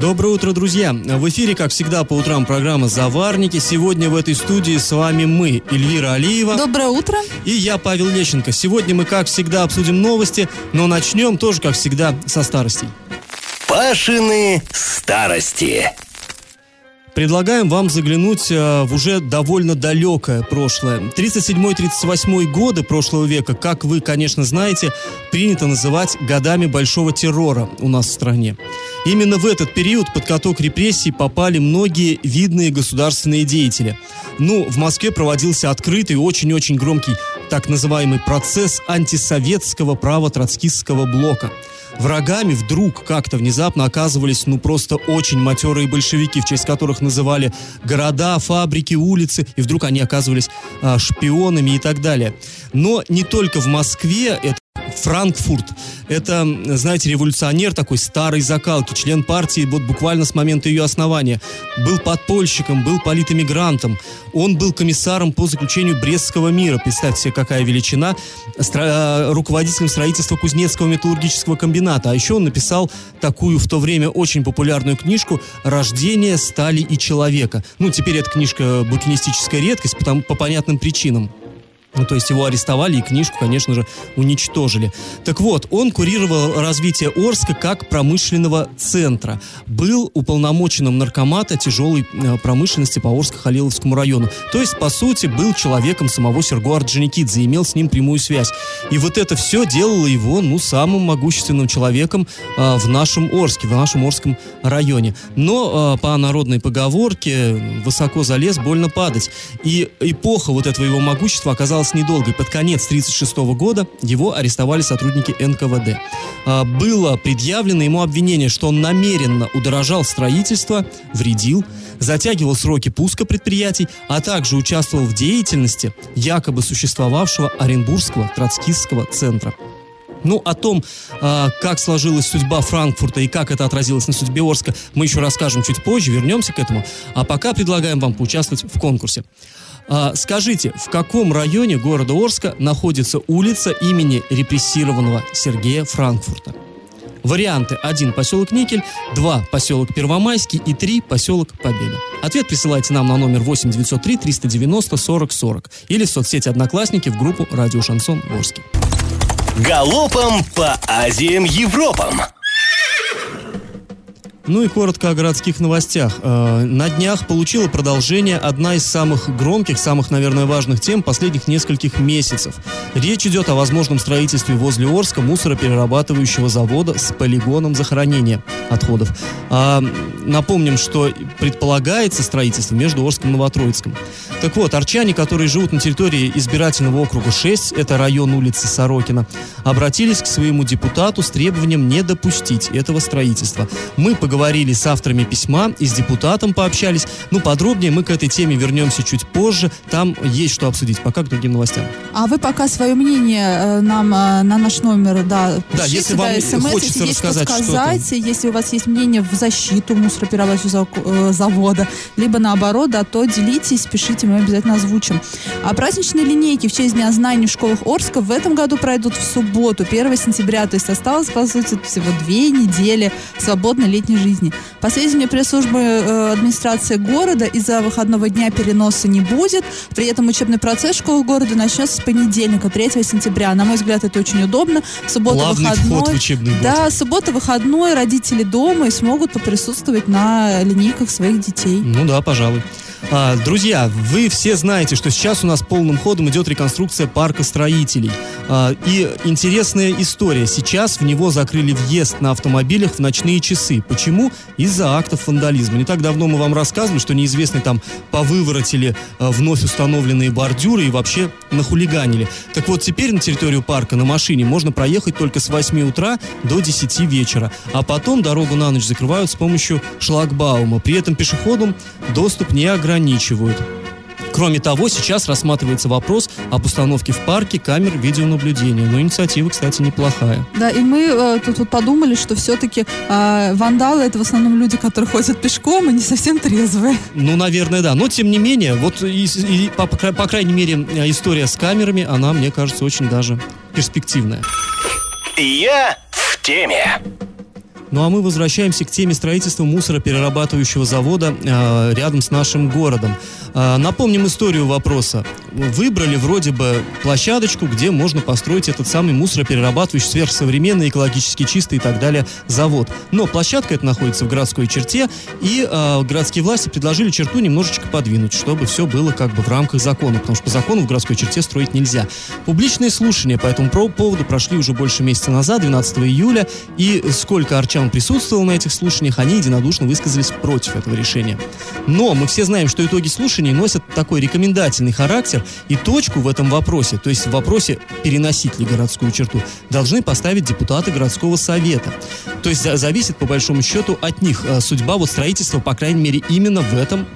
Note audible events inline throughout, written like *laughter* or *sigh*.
Доброе утро, друзья! В эфире, как всегда, по утрам программа «Заварники». Сегодня в этой студии с вами мы, Эльвира Алиева. Доброе утро. И я, Павел Лещенко. Сегодня мы, как всегда, обсудим новости, но начнем тоже, как всегда, со старостей. Пашины старости. Предлагаем вам заглянуть э, в уже довольно далекое прошлое. 37-38 годы прошлого века, как вы, конечно, знаете, принято называть годами большого террора у нас в стране. Именно в этот период под каток репрессий попали многие видные государственные деятели. Ну, в Москве проводился открытый, очень-очень громкий так называемый процесс антисоветского права троцкистского блока – врагами вдруг как-то внезапно оказывались, ну, просто очень матерые большевики, в честь которых называли города, фабрики, улицы, и вдруг они оказывались а, шпионами и так далее. Но не только в Москве это Франкфурт. Это, знаете, революционер такой старой закалки, член партии вот буквально с момента ее основания. Был подпольщиком, был политэмигрантом. Он был комиссаром по заключению Брестского мира. Представьте себе, какая величина. Стро... Э, руководителем строительства Кузнецкого металлургического комбината. А еще он написал такую в то время очень популярную книжку «Рождение стали и человека». Ну, теперь эта книжка букинистическая редкость потому, по понятным причинам. Ну, то есть его арестовали и книжку, конечно же, уничтожили. Так вот, он курировал развитие Орска как промышленного центра. Был уполномоченным наркомата тяжелой э, промышленности по Орско-Халиловскому району. То есть, по сути, был человеком самого Серго Орджоникидзе, имел с ним прямую связь. И вот это все делало его, ну, самым могущественным человеком э, в нашем Орске, в нашем Орском районе. Но э, по народной поговорке высоко залез, больно падать. И эпоха вот этого его могущества оказалась осталось недолго, под конец 1936 года его арестовали сотрудники НКВД. А, было предъявлено ему обвинение, что он намеренно удорожал строительство, вредил, затягивал сроки пуска предприятий, а также участвовал в деятельности якобы существовавшего Оренбургского троцкистского центра. Ну, о том, э, как сложилась судьба Франкфурта и как это отразилось на судьбе Орска, мы еще расскажем чуть позже, вернемся к этому. А пока предлагаем вам поучаствовать в конкурсе. А, скажите, в каком районе города Орска находится улица имени репрессированного Сергея Франкфурта? Варианты 1 поселок Никель, 2 поселок Первомайский и 3 поселок Победа. Ответ присылайте нам на номер 8 903 390 40 40 или в соцсети Одноклассники в группу Радио Шансон Орский. Галопом по Азиям Европам! Ну и коротко о городских новостях. Э, на днях получила продолжение одна из самых громких, самых, наверное, важных тем последних нескольких месяцев. Речь идет о возможном строительстве возле Орска мусороперерабатывающего завода с полигоном захоронения отходов. А, напомним, что предполагается строительство между Орском и Новотроицком. Так вот, арчане, которые живут на территории избирательного округа 6, это район улицы Сорокина, обратились к своему депутату с требованием не допустить этого строительства. Мы поговорили поговорили с авторами письма и с депутатом пообщались. Ну, подробнее мы к этой теме вернемся чуть позже. Там есть что обсудить. Пока к другим новостям. А вы пока свое мнение э, нам э, на наш номер, да, Да, если вам смс, хочется есть рассказать что сказать, что если у вас есть мнение в защиту мусороперерабатывающего э, завода, либо наоборот, да, то делитесь, пишите, мы обязательно озвучим. А праздничные линейки в честь Дня знаний в школах Орска в этом году пройдут в субботу, 1 сентября, то есть осталось, по сути, всего две недели свободной летней жизни жизни. По сведениям пресс-службы э, администрации города, из-за выходного дня переноса не будет. При этом учебный процесс школы города начнется с понедельника, 3 сентября. На мой взгляд, это очень удобно. Суббота Плавный выходной. Вход в учебный год. Да, суббота выходной, родители дома и смогут поприсутствовать на линейках своих детей. Ну да, пожалуй. А, друзья, вы все знаете, что сейчас у нас полным ходом идет реконструкция парка строителей. А, и интересная история. Сейчас в него закрыли въезд на автомобилях в ночные часы. Почему? Из-за актов вандализма. Не так давно мы вам рассказывали, что неизвестные там повыворотили а, вновь установленные бордюры и вообще нахулиганили. Так вот, теперь на территорию парка на машине можно проехать только с 8 утра до 10 вечера. А потом дорогу на ночь закрывают с помощью шлагбаума. При этом пешеходам доступ не ограничивают ограничивают. Кроме того, сейчас рассматривается вопрос об установке в парке камер видеонаблюдения. Но инициатива, кстати, неплохая. Да, и мы э, тут вот подумали, что все-таки э, вандалы это в основном люди, которые ходят пешком и не совсем трезвые. Ну, наверное, да. Но, тем не менее, вот и, и, по, по, по крайней мере, история с камерами, она, мне кажется, очень даже перспективная. Я в теме. Ну а мы возвращаемся к теме строительства мусороперерабатывающего завода э, рядом с нашим городом. Э, напомним историю вопроса. Выбрали вроде бы площадочку, где можно построить этот самый мусороперерабатывающий, сверхсовременный, экологически чистый и так далее завод. Но площадка эта находится в городской черте, и э, городские власти предложили черту немножечко подвинуть, чтобы все было как бы в рамках закона, потому что по закону в городской черте строить нельзя. Публичные слушания по этому поводу прошли уже больше месяца назад, 12 июля, и сколько арчан он присутствовал на этих слушаниях, они единодушно высказались против этого решения. Но мы все знаем, что итоги слушаний носят такой рекомендательный характер, и точку в этом вопросе, то есть в вопросе переносить ли городскую черту, должны поставить депутаты городского совета. То есть зависит, по большому счету, от них э, судьба вот строительства, по крайней мере, именно в этом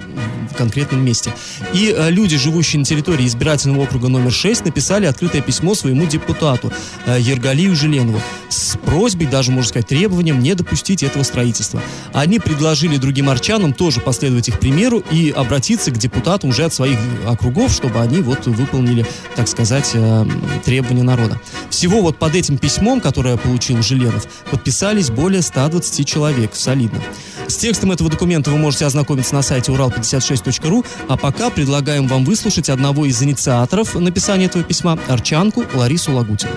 конкретном месте. И э, люди, живущие на территории избирательного округа номер 6, написали открытое письмо своему депутату э, Ергалию Желенову с просьбой, даже, можно сказать, требованием не допустить этого строительства. Они предложили другим арчанам тоже последовать их примеру и обратиться к депутатам уже от своих округов, чтобы они вот выполнили, так сказать, э, требования народа. Всего вот под этим письмом, которое получил Желенов, подписались более 120 человек, солидно. С текстом этого документа вы можете ознакомиться на сайте урал56.ру, а пока предлагаем вам выслушать одного из инициаторов написания этого письма, арчанку Ларису Лагутину.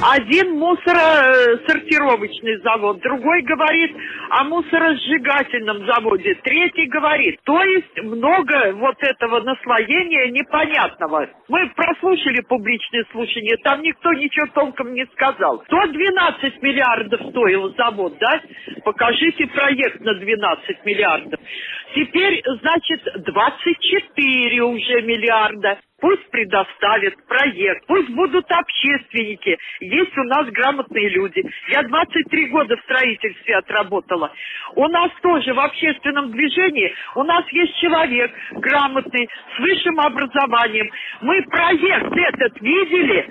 Один мусоросортировочный завод, другой говорит о мусоросжигательном заводе, третий говорит. То есть много вот этого наслоения непонятного. Мы прослушали публичные слушания, там никто ничего толком не сказал. 112 миллиардов стоил завод, да? Покажите проект на 12 миллиардов. Теперь, значит, 24 уже миллиарда. Пусть предоставят проект, пусть будут общественники. Есть у нас грамотные люди. Я 23 года в строительстве отработала. У нас тоже в общественном движении, у нас есть человек грамотный, с высшим образованием. Мы проект этот видели,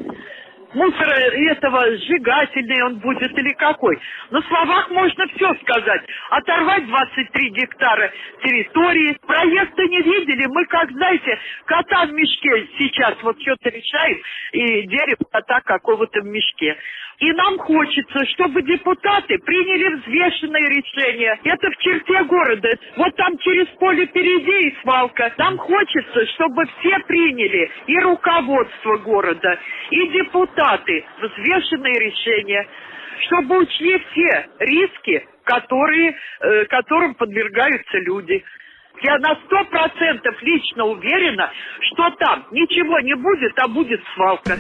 мусора этого сжигательный он будет или какой. На словах можно все сказать. Оторвать 23 гектара территории. Проекта не видели. Мы, как знаете, кота в мешке сейчас вот что-то решаем и дерево кота какого-то в мешке. И нам хочется, чтобы депутаты приняли взвешенное решение. Это в черте города. Вот там через поле впереди и свалка. Нам хочется, чтобы все приняли, и руководство города, и депутаты, взвешенные решения, чтобы учли все риски, которые, э, которым подвергаются люди. Я на сто процентов лично уверена, что там ничего не будет, а будет свалка.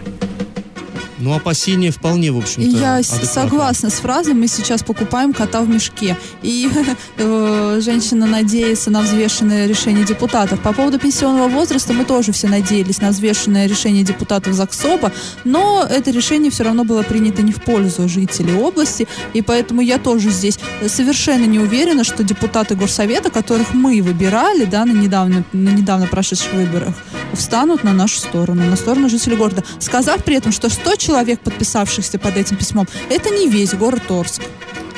Ну, опасения вполне, в общем-то, Я адекватные. согласна с фразой «мы сейчас покупаем кота в мешке». И *laughs* э, женщина надеется на взвешенное решение депутатов. По поводу пенсионного возраста мы тоже все надеялись на взвешенное решение депутатов ЗАГСОБа, но это решение все равно было принято не в пользу жителей области, и поэтому я тоже здесь совершенно не уверена, что депутаты Горсовета, которых мы выбирали да, на, недавно, на недавно прошедших выборах, встанут на нашу сторону, на сторону жителей города, сказав при этом, что 100 человек, подписавшихся под этим письмом, это не весь город Орск.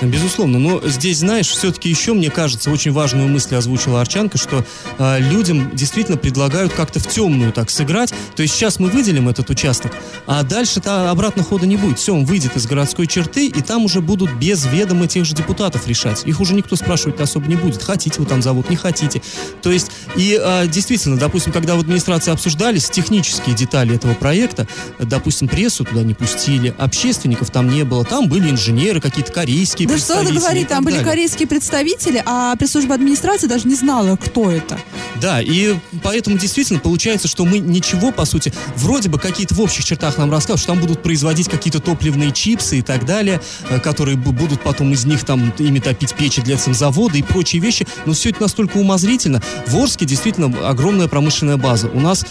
Безусловно, но здесь, знаешь, все-таки еще, мне кажется, очень важную мысль озвучила Арчанка, что э, людям действительно предлагают как-то в темную так сыграть. То есть сейчас мы выделим этот участок, а дальше-то обратно хода не будет. Все, он выйдет из городской черты, и там уже будут без ведома тех же депутатов решать. Их уже никто спрашивать особо не будет. Хотите вы там завод, не хотите. То есть, и э, действительно, допустим, когда в администрации обсуждались технические детали этого проекта, допустим, прессу туда не пустили, общественников там не было, там были инженеры какие-то корейские Да что вы говорите, там были корейские представители, а пресс-служба администрации даже не знала, кто это. Да, и поэтому действительно получается, что мы ничего, по сути, вроде бы какие-то в общих чертах нам рассказывают, что там будут производить какие-то топливные чипсы и так далее, э, которые будут потом из них там ими топить печи для завода и прочие вещи, но все это настолько умозрительно. В Орске действительно огромная промышленная база. У нас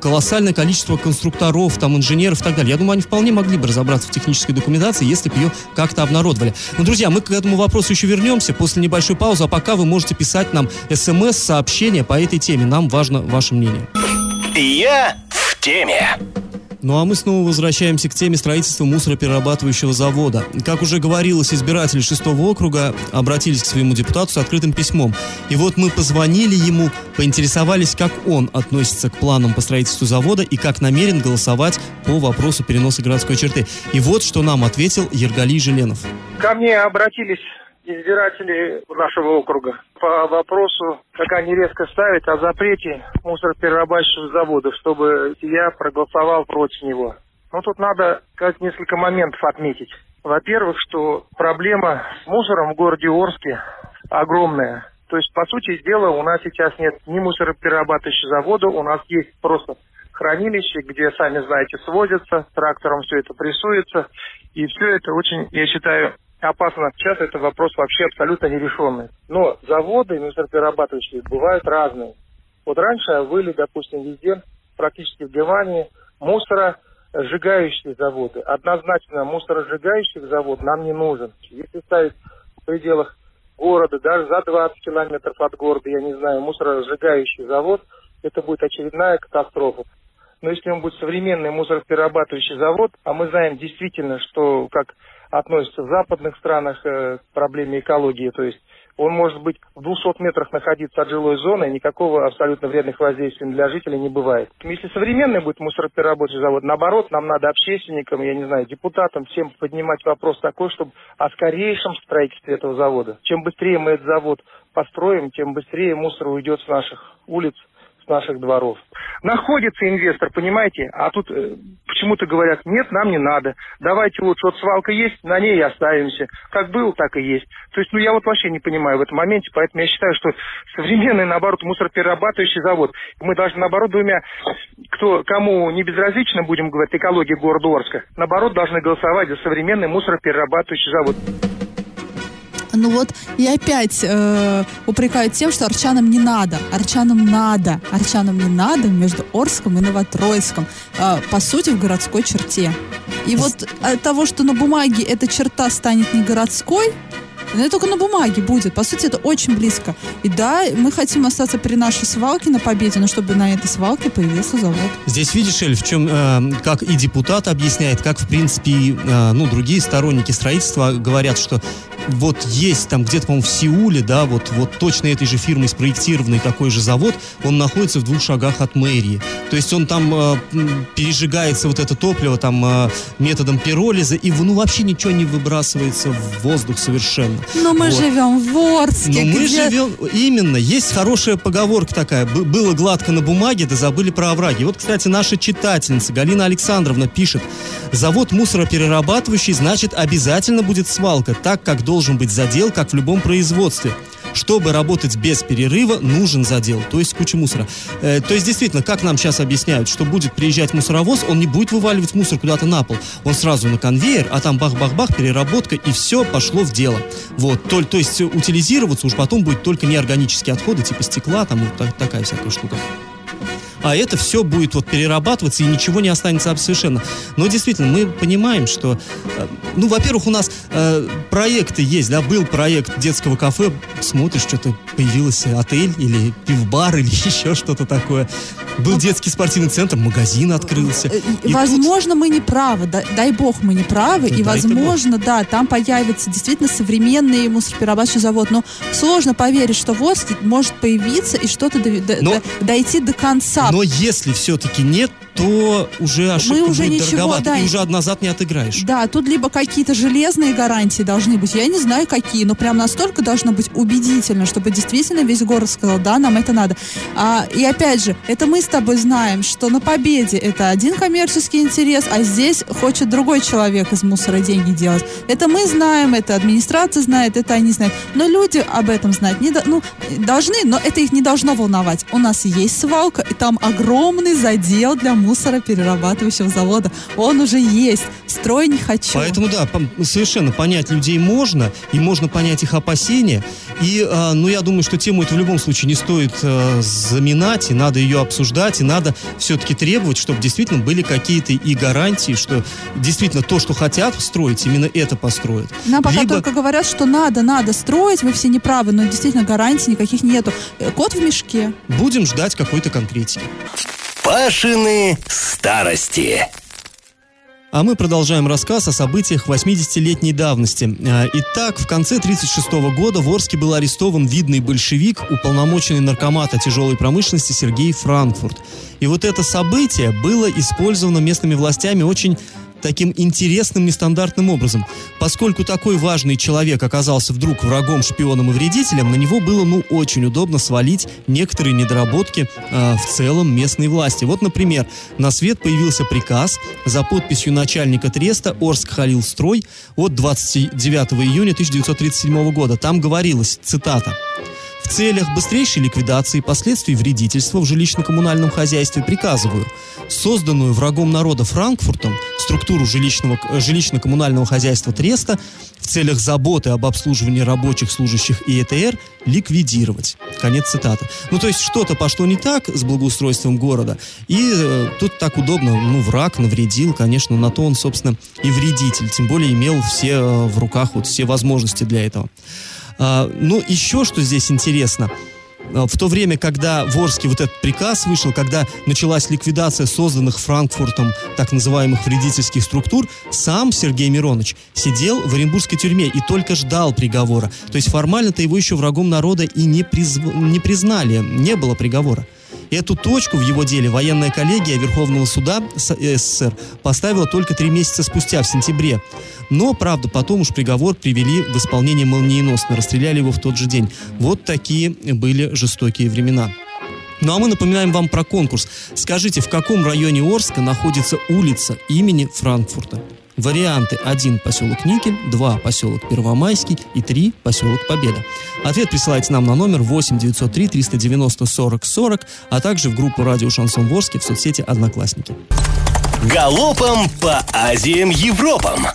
колоссальное количество конструкторов, там, инженеров и так далее. Я думаю, они вполне могли бы разобраться в технической документации, если бы ее как-то обнародовали. Но, друзья, мы к этому вопросу еще вернемся после небольшой паузы, а пока вы можете писать нам смс-сообщения по этой теме. Нам важно ваше мнение. Я в теме. Ну а мы снова возвращаемся к теме строительства мусороперерабатывающего завода. Как уже говорилось, избиратели шестого округа обратились к своему депутату с открытым письмом. И вот мы позвонили ему, поинтересовались, как он относится к планам по строительству завода и как намерен голосовать по вопросу переноса городской черты. И вот что нам ответил Ергалий Желенов. Ко мне обратились избиратели нашего округа по вопросу, как они резко ставят о запрете мусороперерабатывающих заводов, чтобы я проголосовал против него. Но тут надо как несколько моментов отметить. Во-первых, что проблема с мусором в городе Орске огромная. То есть, по сути дела, у нас сейчас нет ни мусороперерабатывающего завода, у нас есть просто хранилище, где, сами знаете, свозятся, трактором все это прессуется. И все это очень, я считаю, опасно. Сейчас это вопрос вообще абсолютно нерешенный. Но заводы мусороперерабатывающие бывают разные. Вот раньше были, допустим, везде, практически в Германии, мусоросжигающие заводы. Однозначно мусоросжигающий завод нам не нужен. Если ставить в пределах города, даже за 20 километров от города, я не знаю, мусоросжигающий завод, это будет очередная катастрофа. Но если он будет современный мусороперерабатывающий завод, а мы знаем действительно, что как относится в западных странах э, к проблеме экологии. То есть он может быть в 200 метрах находиться от жилой зоны, никакого абсолютно вредных воздействий для жителей не бывает. Если современный будет мусороперерабатывающий завод, наоборот, нам надо общественникам, я не знаю, депутатам, всем поднимать вопрос такой, чтобы о скорейшем строительстве этого завода. Чем быстрее мы этот завод построим, тем быстрее мусор уйдет с наших улиц, наших дворов. Находится инвестор, понимаете, а тут э, почему-то говорят, нет, нам не надо, давайте лучше, вот свалка есть, на ней и оставимся. Как был, так и есть. То есть, ну, я вот вообще не понимаю в этом моменте, поэтому я считаю, что современный, наоборот, мусороперерабатывающий завод, мы должны, наоборот, двумя, кто, кому не безразлично, будем говорить, экология города Орска, наоборот, должны голосовать за современный мусороперерабатывающий завод. Ну вот, и опять э, упрекают тем, что арчанам не надо. Арчанам надо. Арчанам не надо между Орском и Новотроицком. Э, по сути, в городской черте. И вот от того, что на бумаге эта черта станет не городской, но это только на бумаге будет. По сути, это очень близко. И да, мы хотим остаться при нашей свалке на Победе, но чтобы на этой свалке появился завод. Здесь видишь, Эль, в чем, э, как и депутат объясняет, как, в принципе, э, ну, другие сторонники строительства говорят, что вот есть там где-то, по-моему, в Сеуле, да, вот, вот точно этой же фирмой спроектированный такой же завод, он находится в двух шагах от мэрии. То есть он там э, пережигается вот это топливо там э, методом пиролиза, и ну вообще ничего не выбрасывается в воздух совершенно. Но мы Вот. живем в Орске, Но мы где- живем... Именно. Есть хорошая поговорка такая. «Б- Было гладко на бумаге, да забыли про овраги. Вот, кстати, наша читательница Галина Александровна пишет. Завод мусороперерабатывающий, значит, обязательно будет свалка, так как должен быть задел, как в любом производстве. Чтобы работать без перерыва, нужен задел, то есть куча мусора. Э, то есть, действительно, как нам сейчас объясняют, что будет приезжать мусоровоз, он не будет вываливать мусор куда-то на пол. Он сразу на конвейер, а там бах-бах-бах, переработка, и все пошло в дело. Вот, то, то есть утилизироваться уж потом будет только неорганические отходы, типа стекла, там вот так- такая всякая штука. А это все будет вот перерабатываться, и ничего не останется совершенно. Но действительно, мы понимаем, что, э, ну, во-первых, у нас э, проекты есть, да, был проект детского кафе, смотришь, что-то появился отель или пивбар или *laughs* еще что-то такое. Был детский спортивный центр, магазин открылся. Э, И возможно, мы не правы, да- дай бог мы не правы, Ну, и дай-то возможно, да, там появится действительно современный мусороперерабатывающий завод, но сложно поверить, что в Орске может появиться и что-то до- Но- до- дойти до конца. Но если все-таки нет, то уже ошибка уже будет ничего, дороговато, да, и уже назад не отыграешь. Да, тут либо какие-то железные гарантии должны быть, я не знаю какие, но прям настолько должно быть убедительно, чтобы действительно весь город сказал, да, нам это надо. А, и опять же, это мы с тобой знаем, что на Победе это один коммерческий интерес, а здесь хочет другой человек из мусора деньги делать. Это мы знаем, это администрация знает, это они знают. Но люди об этом знать не до- ну, должны, но это их не должно волновать. У нас есть свалка, и там огромный задел для мусороперерабатывающего завода. Он уже есть. Строй не хочу. Поэтому, да, совершенно понять людей можно, и можно понять их опасения. И, а, ну, я думаю, что тему эту в любом случае не стоит а, заминать, и надо ее обсуждать, и надо все-таки требовать, чтобы действительно были какие-то и гарантии, что действительно то, что хотят строить, именно это построят. Нам пока Либо- только говорят, что надо, надо строить, вы все неправы, но действительно гарантий никаких нету. Э, Кот в мешке. Будем ждать какой-то конкретики. Пашины старости. А мы продолжаем рассказ о событиях 80-летней давности. А, Итак, в конце 1936 года в Орске был арестован видный большевик, уполномоченный наркомата тяжелой промышленности Сергей Франкфурт. И вот это событие было использовано местными властями очень таким интересным, нестандартным образом. Поскольку такой важный человек оказался вдруг врагом, шпионом и вредителем, на него было, ну, очень удобно свалить некоторые недоработки э, в целом местной власти. Вот, например, на свет появился приказ за подписью начальника треста Орск Халил Строй от 29 июня 1937 года. Там говорилось, цитата, в целях быстрейшей ликвидации последствий вредительства в жилищно-коммунальном хозяйстве приказываю созданную врагом народа Франкфуртом структуру жилищного, э, жилищно-коммунального хозяйства Треста в целях заботы об обслуживании рабочих, служащих и ЭТР ликвидировать. Конец цитаты. Ну, то есть что-то пошло не так с благоустройством города, и э, тут так удобно, ну, враг навредил, конечно, на то он, собственно, и вредитель, тем более имел все э, в руках вот все возможности для этого. А, ну, еще что здесь интересно. А, В то время, когда в Орске вот этот приказ вышел, когда началась ликвидация созданных Франкфуртом так называемых вредительских структур, сам Сергей Миронович сидел в Оренбургской тюрьме и только ждал приговора. То есть формально-то его еще врагом народа и не, призв... не признали, не было приговора. Эту точку в его деле военная коллегия Верховного суда э, СССР поставила только три месяца спустя, в сентябре. Но, правда, потом уж приговор привели в исполнение молниеносно, расстреляли его в тот же день. Вот такие были жестокие времена. Ну а мы напоминаем вам про конкурс. Скажите, в каком районе Орска находится улица имени Франкфурта? Варианты 1 поселок Никель, 2 поселок Первомайский и 3 поселок Победа. Ответ присылайте нам на номер 8 903 390 40 40, а также в группу радио Шансон Ворске в соцсети Одноклассники. Галопом по Азиям Европам.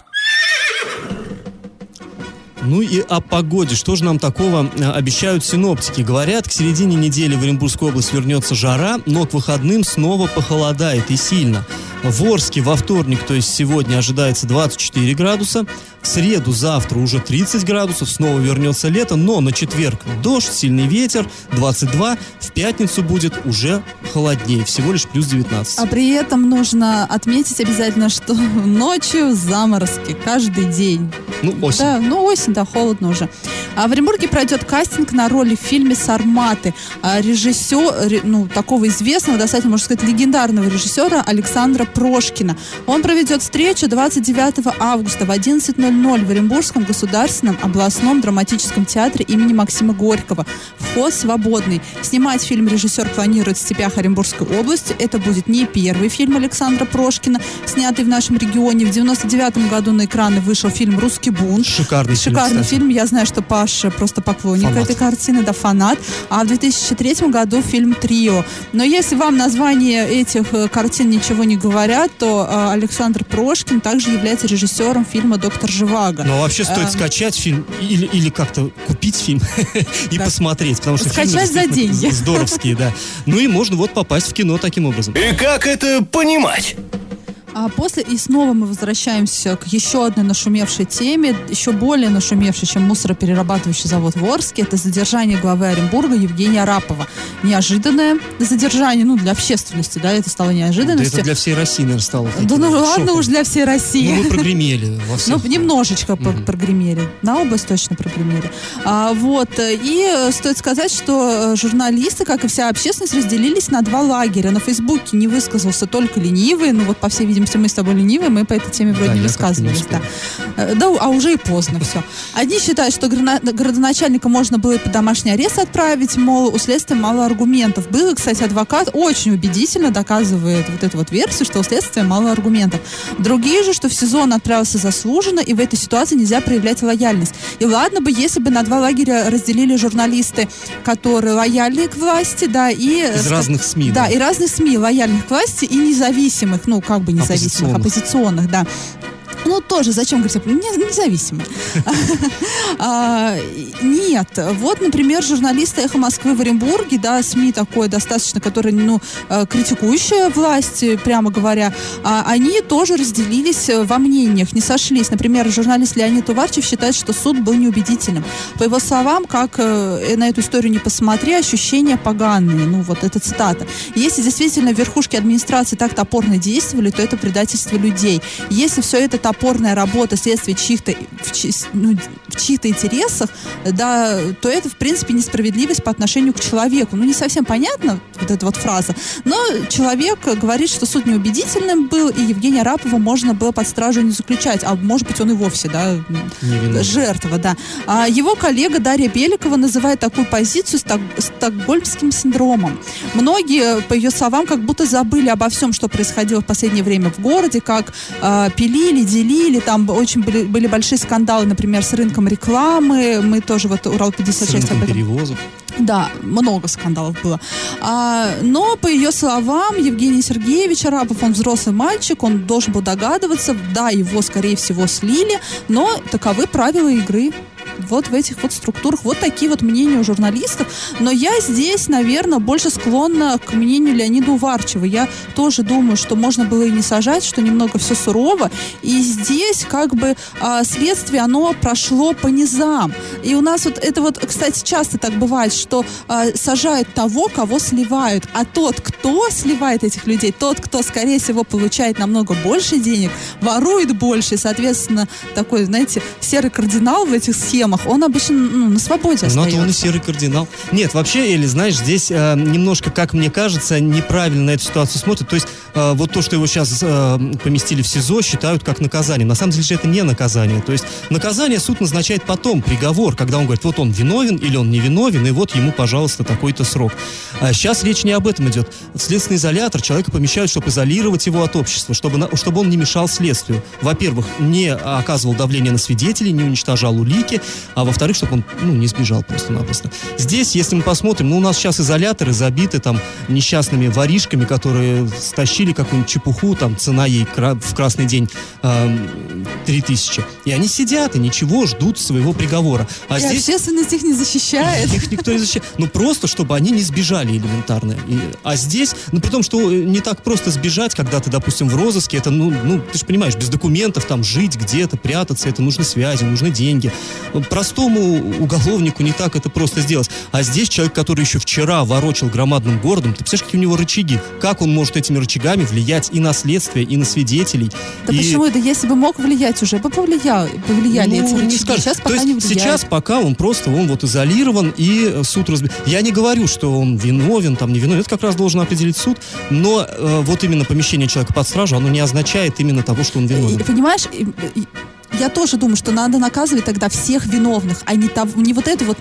Ну и о погоде. Что же нам такого э, обещают синоптики? Говорят, к середине недели в Оренбургскую область вернется жара, но к выходным снова похолодает и сильно. В Орске во вторник, то есть сегодня, ожидается 24 градуса. В среду, завтра уже 30 градусов, снова вернется лето, но на четверг дождь, сильный ветер, 22. В пятницу будет уже холоднее, всего лишь плюс 19. А при этом нужно отметить обязательно, что *laughs* ночью заморозки каждый день. Ну, осень. Да, ну осень, да, холодно уже. А в Оренбурге пройдет кастинг на роли в фильме «Сарматы». А режиссер, ре- ну, такого известного, достаточно, можно сказать, легендарного режиссера Александра Прошкина. Он проведет встречу 29 августа в 11.00 в Оренбургском государственном областном драматическом театре имени Максима Горького. Вход свободный. Снимать фильм режиссер планирует в степях Оренбургской области. Это будет не первый фильм Александра Прошкина, снятый в нашем регионе. В 99 году на экраны вышел фильм «Русский бунт». Шикарный фильм, Шикарный кстати. фильм. Я знаю, что Паша просто поклонник Фанат. этой картины, да, фанат. А в 2003 году фильм «Трио». Но если вам название этих э, картин ничего не говорят, то э, Александр Прошкин также является режиссером фильма «Доктор Живаго». Но вообще стоит Эм. скачать фильм или, или как-то купить фильм *laughs* и Да. посмотреть, потому что фильмы Скачать за деньги. здоровские, да. Ну и можно вот попасть в кино таким образом. И как это понимать? А после и снова мы возвращаемся к еще одной нашумевшей теме, еще более нашумевшей, чем мусороперерабатывающий завод в Орске. Это задержание главы Оренбурга Евгения Арапова. Неожиданное задержание, ну, для общественности, да, это стало Да неожиданностью. это для всей России, наверное, стало. Да ну вот ладно шоком. уж для всей России. Ну, мы прогремели во всех. Ну, немножечко про- прогремели. На область точно прогремели. А, вот. И стоит сказать, что э, журналисты, как и вся общественность, разделились на два лагеря. На Фейсбуке не высказался только ленивый. Ну, вот, по всей видимости, мы с тобой ленивые, мы по этой теме вроде Да, не не высказывались. успел. Да. Э, да, а уже и поздно все. Одни считают, что городоначальника можно было и под домашний арест отправить, мол, у следствия мало аргументов. Был, кстати, адвокат очень убедительно доказывает вот эту вот версию, что у следствия мало аргументов. Другие же, что в СИЗО он отправился заслуженно, и в этой ситуации нельзя проявлять лояльность. И ладно бы, если бы на два лагеря разделили журналисты, которые лояльны к власти, да, и... э, Из разных СМИ, Да, да. и разных СМИ, лояльных к власти и независимых, ну, как бы независимых, Оппозиционных. оппозиционных, да. Ну, тоже, зачем говорить, не- независимые. *laughs* А, Нет. Вот, например, журналисты «Эхо Москвы» в Оренбурге, да, СМИ такое достаточно, которое, ну, э, критикующая власть, прямо говоря, а, они тоже разделились э, во мнениях, не сошлись. Например, журналист Леонид Уварчев считает, что суд был неубедительным. По его словам, как э, на эту историю не посмотри, ощущения поганые. Ну, вот это цитата. Если действительно верхушки администрации так топорно действовали, то это предательство людей. Если все это топорная работа следствия чьих-то в, чьи- ну, в чьих-то интересах, да, то это, в принципе, несправедливость по отношению к человеку. Ну, не совсем понятно вот эта вот фраза, но человек говорит, что суд неубедительным был, и Евгения Рапова можно было под стражу не заключать, а может быть, он и вовсе, да, жертва, да. А его коллега Дарья Беликова называет такую позицию сток- стокгольмским синдромом. Многие, по ее словам, как будто забыли обо всем, что происходило в последнее время в городе, как а, пилили, делили, там очень были, были большие скандалы, например, с рынком рекламы, мы тоже вот С Урал-56 рынком об этом перевозов. да, много скандалов было. А, но, по ее словам, Евгений Сергеевич Арапов, он взрослый мальчик, он должен был догадываться, да, его, скорее всего, слили, но таковы правила игры. Вот в этих вот структурах. Вот такие вот мнения у журналистов. Но я здесь, наверное, больше склонна к мнению Леонида Уварчева. Я тоже думаю, что можно было и не сажать, что немного все сурово. И здесь как бы а, следствие, оно прошло по низам. И у нас вот это вот, кстати, часто так бывает, что а, сажают того, кого сливают. А тот, кто сливает этих людей, тот, кто, скорее всего, получает намного больше денег, ворует больше, соответственно, такой, знаете, серый кардинал в этих схемах, он обычно ну, на свободе Но остается. то он и серый кардинал. Нет, вообще, Эли, знаешь, здесь э, немножко, как мне кажется, неправильно на эту ситуацию смотрят. То есть э, вот то, что его сейчас э, поместили в СИЗО, считают как наказание. На самом деле же это не наказание. То есть наказание суд назначает потом, приговор, когда он говорит, вот он виновен или он не виновен, и вот ему, пожалуйста, такой-то срок. А сейчас речь не об этом идет. В следственный изолятор человека помещают, чтобы изолировать его от общества, чтобы, на- чтобы он не мешал следствию. Во-первых, не оказывал давление на свидетелей, не уничтожал улики, а во-вторых, чтобы он ну, не сбежал просто-напросто. Здесь, если мы посмотрим, ну, у нас сейчас изоляторы забиты там несчастными воришками, которые стащили какую-нибудь чепуху, там цена ей в красный день эм, 3000. И они сидят и ничего, ждут своего приговора. А И здесь... общественность их не защищает. Их никто не защищает. Ну, просто, чтобы они не сбежали элементарно. И- а здесь, ну, при том, что э, не так просто сбежать, когда ты, допустим, в розыске, это, ну, ну ты же понимаешь, без документов там жить где-то, прятаться, это нужны связи, нужны деньги. Простому уголовнику не так это просто сделать. А здесь человек, который еще вчера ворочил громадным городом, ты представляешь, какие у него рычаги? Как он может этими рычагами влиять и на следствие, и на свидетелей? Да и... почему? Да если бы мог влиять уже, бы повлиял, повлияли Ну, эти не рычаги. скажешь. Сейчас То пока есть не влияет. сейчас пока он просто, он вот изолирован и э, суд разбирает. Я не говорю, что он виновен, там не виновен, это как раз должен определить суд, но э, вот именно помещение человека под стражу, оно не означает именно того, что он виновен. понимаешь, и- и- я тоже думаю, что надо наказывать тогда всех виновных, а не, того, не вот это вот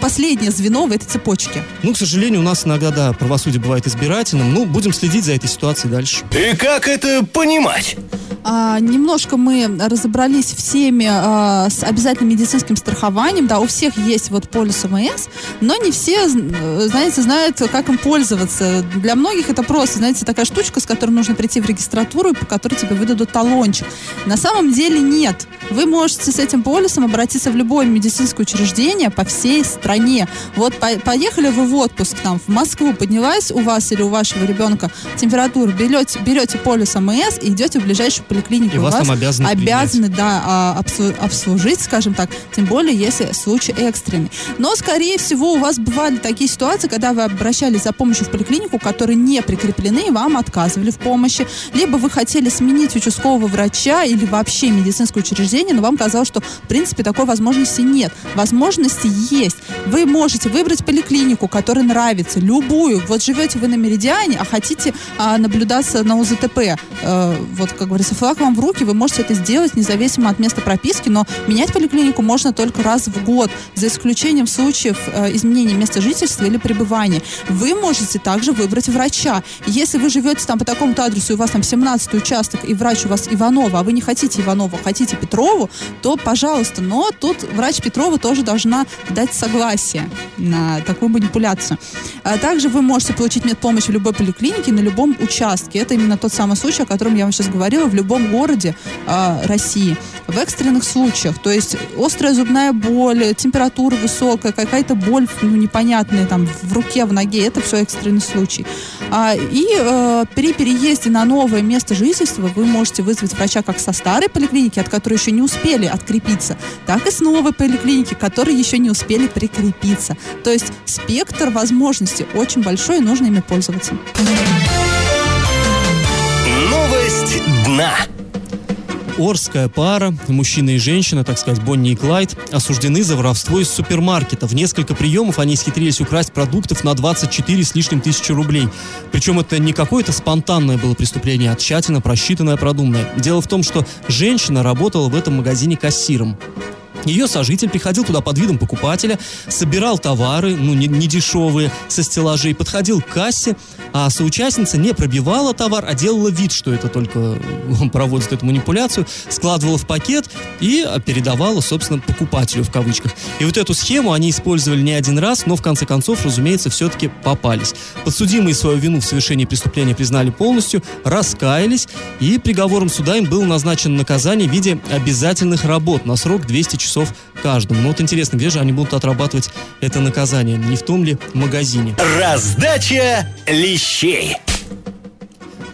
последнее звено в этой цепочке. Ну, к сожалению, у нас иногда, да, правосудие бывает избирательным. Ну, будем следить за этой ситуацией дальше. И как это понимать? А, немножко мы разобрались в теме а, с обязательным медицинским страхованием. Да, у всех есть вот полис ОМС, но не все, э, знаете, знают, как им пользоваться. Для многих это просто, знаете, такая штучка, с которой нужно прийти в регистратуру, по которой тебе выдадут талончик. На самом деле нет. Вы можете с этим полисом обратиться в любое медицинское учреждение по всей стране. Вот по- поехали вы в отпуск там в Москву, поднялась у вас или у вашего ребенка температура, берете, берете полис ОМС и идете в ближайшую поликлинику. И вас там обязаны обязаны да, а, обслу- обслужить, скажем так, тем более, если случай экстренный. Но, скорее всего, у вас бывали такие ситуации, когда вы обращались за помощью в поликлинику, которые не прикреплены, и вам отказывали в помощи, либо вы хотели сменить участкового врача или вообще медицинское учреждение, но вам казалось, что, в принципе, такой возможности нет. Возможности есть. Вы можете выбрать поликлинику, которая нравится, любую. Вот живете вы на Меридиане, а хотите а, наблюдаться на УЗТП. Э, вот, как говорится, флаг вам в руки, вы можете это сделать независимо от места прописки, но менять поликлинику можно только раз в год, за исключением случаев э, изменения места жительства или пребывания. Вы можете также выбрать врача. Если вы живете там по такому-то адресу, и у вас там 17 участок, и врач у вас Иванова, а вы не хотите Иванова, хотите Петрову, то пожалуйста. Но тут врач Петрова тоже должна дать согласие на такую манипуляцию. А также вы можете получить медпомощь в любой поликлинике, на любом участке. Это именно тот самый случай, о котором я вам сейчас говорила, в любом городе э, России. В экстренных случаях, то есть острая зубная боль, температура высокая, какая-то боль ну, непонятная там в руке, в ноге, это все экстренный случай. А, и э, при переезде на новое место жительства вы можете вызвать врача как со старой поликлиники, от которой еще не успели открепиться, так и с новой поликлиники, которые еще не успели прикрепиться. То есть спектр возможностей очень большой, и нужно ими пользоваться. Дна. Орская пара, мужчина и женщина, так сказать, Бонни и Клайд, осуждены за воровство из супермаркета. В несколько приемов они исхитрились украсть продуктов на 24 с лишним тысячи рублей. Причем это не какое-то спонтанное было преступление, а тщательно просчитанное, продуманное. Дело в том, что женщина работала в этом магазине кассиром. Ее сожитель приходил туда под видом покупателя, собирал товары, ну, не, не дешевые, со стеллажей, подходил к кассе, а соучастница не пробивала товар, а делала вид, что это только он проводит эту манипуляцию, складывала в пакет и передавала, собственно, покупателю в кавычках. И вот эту схему они использовали не один раз, но в конце концов, разумеется, все-таки попались. Подсудимые свою вину в совершении преступления признали полностью, раскаялись, и приговором суда им было назначено наказание в виде обязательных работ на срок 200 часов часов каждому. Ну вот интересно, где же они будут отрабатывать это наказание? Не в том ли магазине? Раздача лещей.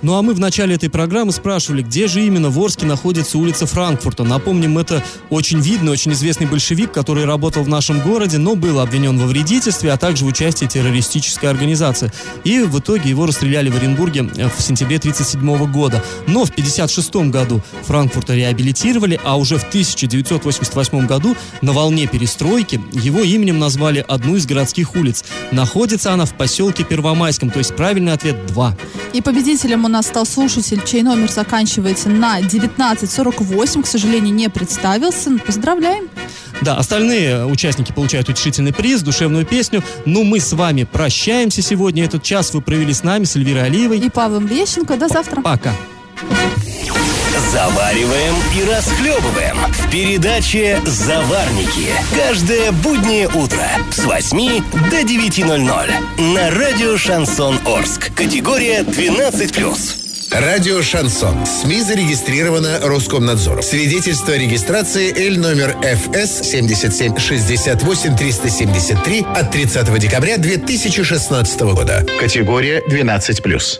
Ну а мы в начале этой программы спрашивали, где же именно в Орске находится улица Франкфурта. Напомним, это очень видный, очень известный большевик, который работал в нашем городе, но был обвинен во вредительстве, а также в участии террористической организации. И в итоге его расстреляли в Оренбурге в сентябре 1937 года. Но в 1956 году Франкфурта реабилитировали, а уже в 1988 году на волне перестройки его именем назвали одну из городских улиц. Находится она в поселке Первомайском, то есть правильный ответ 2. И победителем у нас стал слушатель, чей номер заканчивается на 1948, к сожалению, не представился. Поздравляем! Да, остальные участники получают утешительный приз, душевную песню. Но мы с вами прощаемся сегодня. Этот час вы провели с нами, с Эльвирой Алиевой. И Павлом Лещенко. До завтра. Пока. Завариваем и расхлебываем в передаче «Заварники». Каждое буднее утро с 8 до 9.00 на радио «Шансон Орск». Категория 12+. Радио «Шансон». СМИ зарегистрировано Роскомнадзором. Свидетельство о регистрации Л номер ФС 77 68 373 от 30 декабря 2016 года. Категория 12+.